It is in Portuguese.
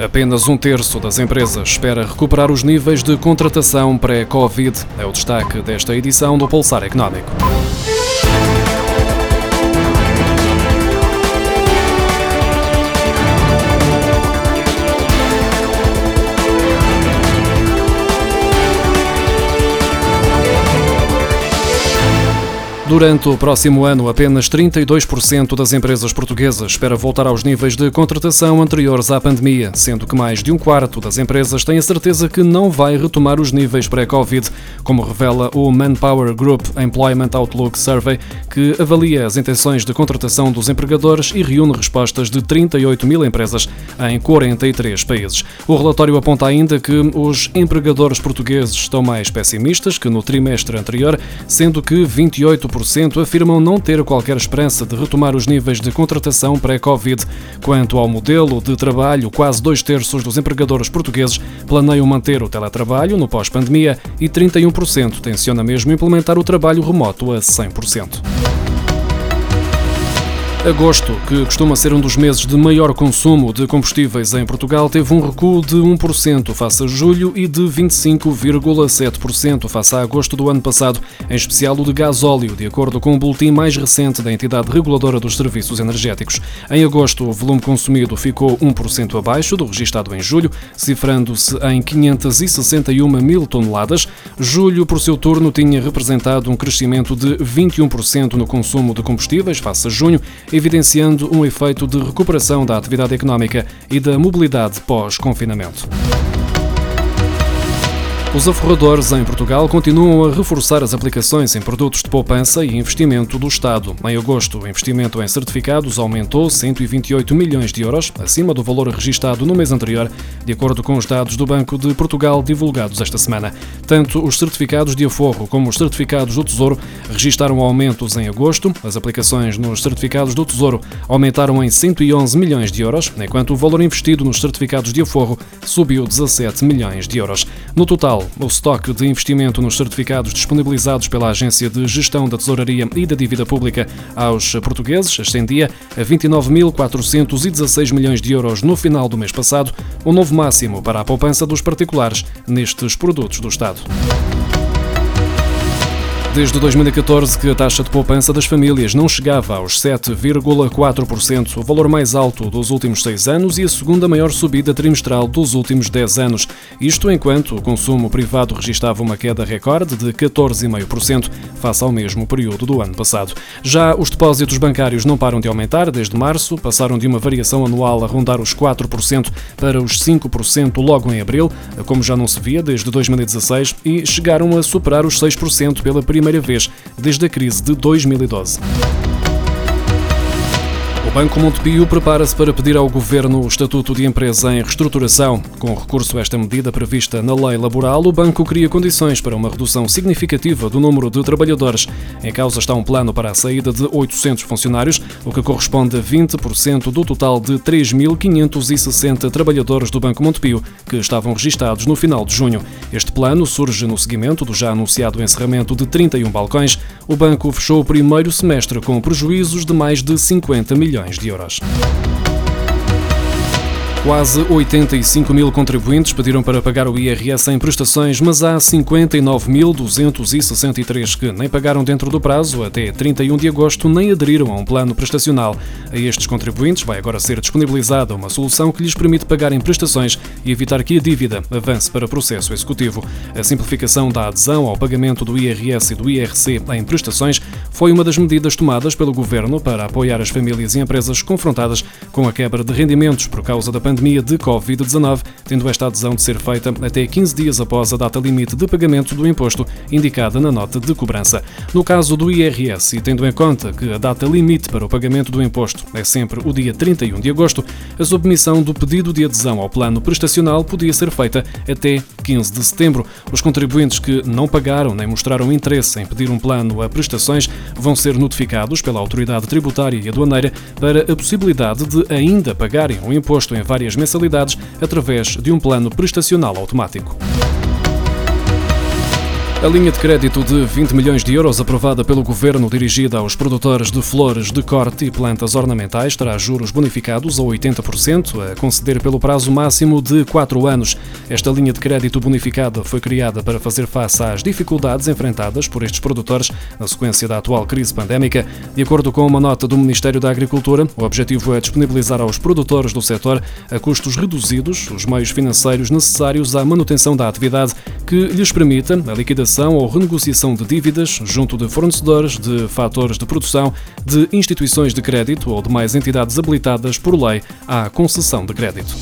Apenas um terço das empresas espera recuperar os níveis de contratação pré-Covid. É o destaque desta edição do Pulsar Económico. Durante o próximo ano, apenas 32% das empresas portuguesas espera voltar aos níveis de contratação anteriores à pandemia, sendo que mais de um quarto das empresas tem a certeza que não vai retomar os níveis pré-Covid, como revela o Manpower Group Employment Outlook Survey, que avalia as intenções de contratação dos empregadores e reúne respostas de 38 mil empresas em 43 países. O relatório aponta ainda que os empregadores portugueses estão mais pessimistas que no trimestre anterior, sendo que 28% afirmam não ter qualquer esperança de retomar os níveis de contratação pré-Covid. Quanto ao modelo de trabalho, quase dois terços dos empregadores portugueses planeiam manter o teletrabalho no pós-pandemia e 31% tenciona mesmo implementar o trabalho remoto a 100%. Agosto, que costuma ser um dos meses de maior consumo de combustíveis em Portugal, teve um recuo de 1% face a julho e de 25,7% face a agosto do ano passado, em especial o de gasóleo, de acordo com o boletim mais recente da entidade reguladora dos serviços energéticos. Em agosto, o volume consumido ficou 1% abaixo do registado em julho, cifrando-se em 561 mil toneladas. Julho, por seu turno, tinha representado um crescimento de 21% no consumo de combustíveis face a junho evidenciando um efeito de recuperação da atividade económica e da mobilidade pós-confinamento. Os aforradores em Portugal continuam a reforçar as aplicações em produtos de poupança e investimento do Estado. Em agosto, o investimento em certificados aumentou 128 milhões de euros, acima do valor registado no mês anterior, de acordo com os dados do Banco de Portugal divulgados esta semana. Tanto os certificados de aforro como os certificados do Tesouro registaram aumentos em agosto. As aplicações nos certificados do Tesouro aumentaram em 111 milhões de euros, enquanto o valor investido nos certificados de aforro subiu 17 milhões de euros. No total, o estoque de investimento nos certificados disponibilizados pela Agência de Gestão da Tesouraria e da Dívida Pública aos portugueses ascendia a 29.416 milhões de euros no final do mês passado, o um novo máximo para a poupança dos particulares nestes produtos do Estado. Desde 2014 que a taxa de poupança das famílias não chegava aos 7,4%, o valor mais alto dos últimos seis anos e a segunda maior subida trimestral dos últimos 10 anos. Isto enquanto o consumo privado registava uma queda recorde de 14,5% face ao mesmo período do ano passado. Já os depósitos bancários não param de aumentar desde março, passaram de uma variação anual a rondar os 4% para os 5% logo em abril, como já não se via desde 2016, e chegaram a superar os 6% pela primeira primeira vez desde a crise de 2012. O Banco Montepio prepara-se para pedir ao Governo o Estatuto de Empresa em reestruturação. Com recurso a esta medida prevista na lei laboral, o banco cria condições para uma redução significativa do número de trabalhadores. Em causa está um plano para a saída de 800 funcionários, o que corresponde a 20% do total de 3.560 trabalhadores do Banco Montepio, que estavam registados no final de junho. Este plano surge no seguimento do já anunciado encerramento de 31 balcões. O banco fechou o primeiro semestre com prejuízos de mais de 50 milhões milhões de euros. Quase 85 mil contribuintes pediram para pagar o IRS em prestações, mas há 59.263 que nem pagaram dentro do prazo. Até 31 de agosto nem aderiram a um plano prestacional. A estes contribuintes vai agora ser disponibilizada uma solução que lhes permite pagar em prestações e evitar que a dívida avance para processo executivo. A simplificação da adesão ao pagamento do IRS e do IRC em prestações foi uma das medidas tomadas pelo Governo para apoiar as famílias e empresas confrontadas com a quebra de rendimentos por causa da pandemia de Covid-19, tendo esta adesão de ser feita até 15 dias após a data limite de pagamento do imposto indicada na nota de cobrança. No caso do IRS, e tendo em conta que a data limite para o pagamento do imposto é sempre o dia 31 de agosto, a submissão do pedido de adesão ao plano prestacional podia ser feita até 15 de setembro. Os contribuintes que não pagaram nem mostraram interesse em pedir um plano a prestações vão ser notificados pela autoridade tributária e aduaneira para a possibilidade de ainda pagarem o imposto em várias várias mensalidades através de um plano prestacional automático. A linha de crédito de 20 milhões de euros aprovada pelo Governo dirigida aos produtores de flores de corte e plantas ornamentais terá juros bonificados a 80%, a conceder pelo prazo máximo de 4 anos. Esta linha de crédito bonificada foi criada para fazer face às dificuldades enfrentadas por estes produtores na sequência da atual crise pandémica. De acordo com uma nota do Ministério da Agricultura, o objetivo é disponibilizar aos produtores do setor, a custos reduzidos, os meios financeiros necessários à manutenção da atividade que lhes permita a liquidação ou renegociação de dívidas junto de fornecedores, de fatores de produção, de instituições de crédito ou demais entidades habilitadas por lei à concessão de crédito.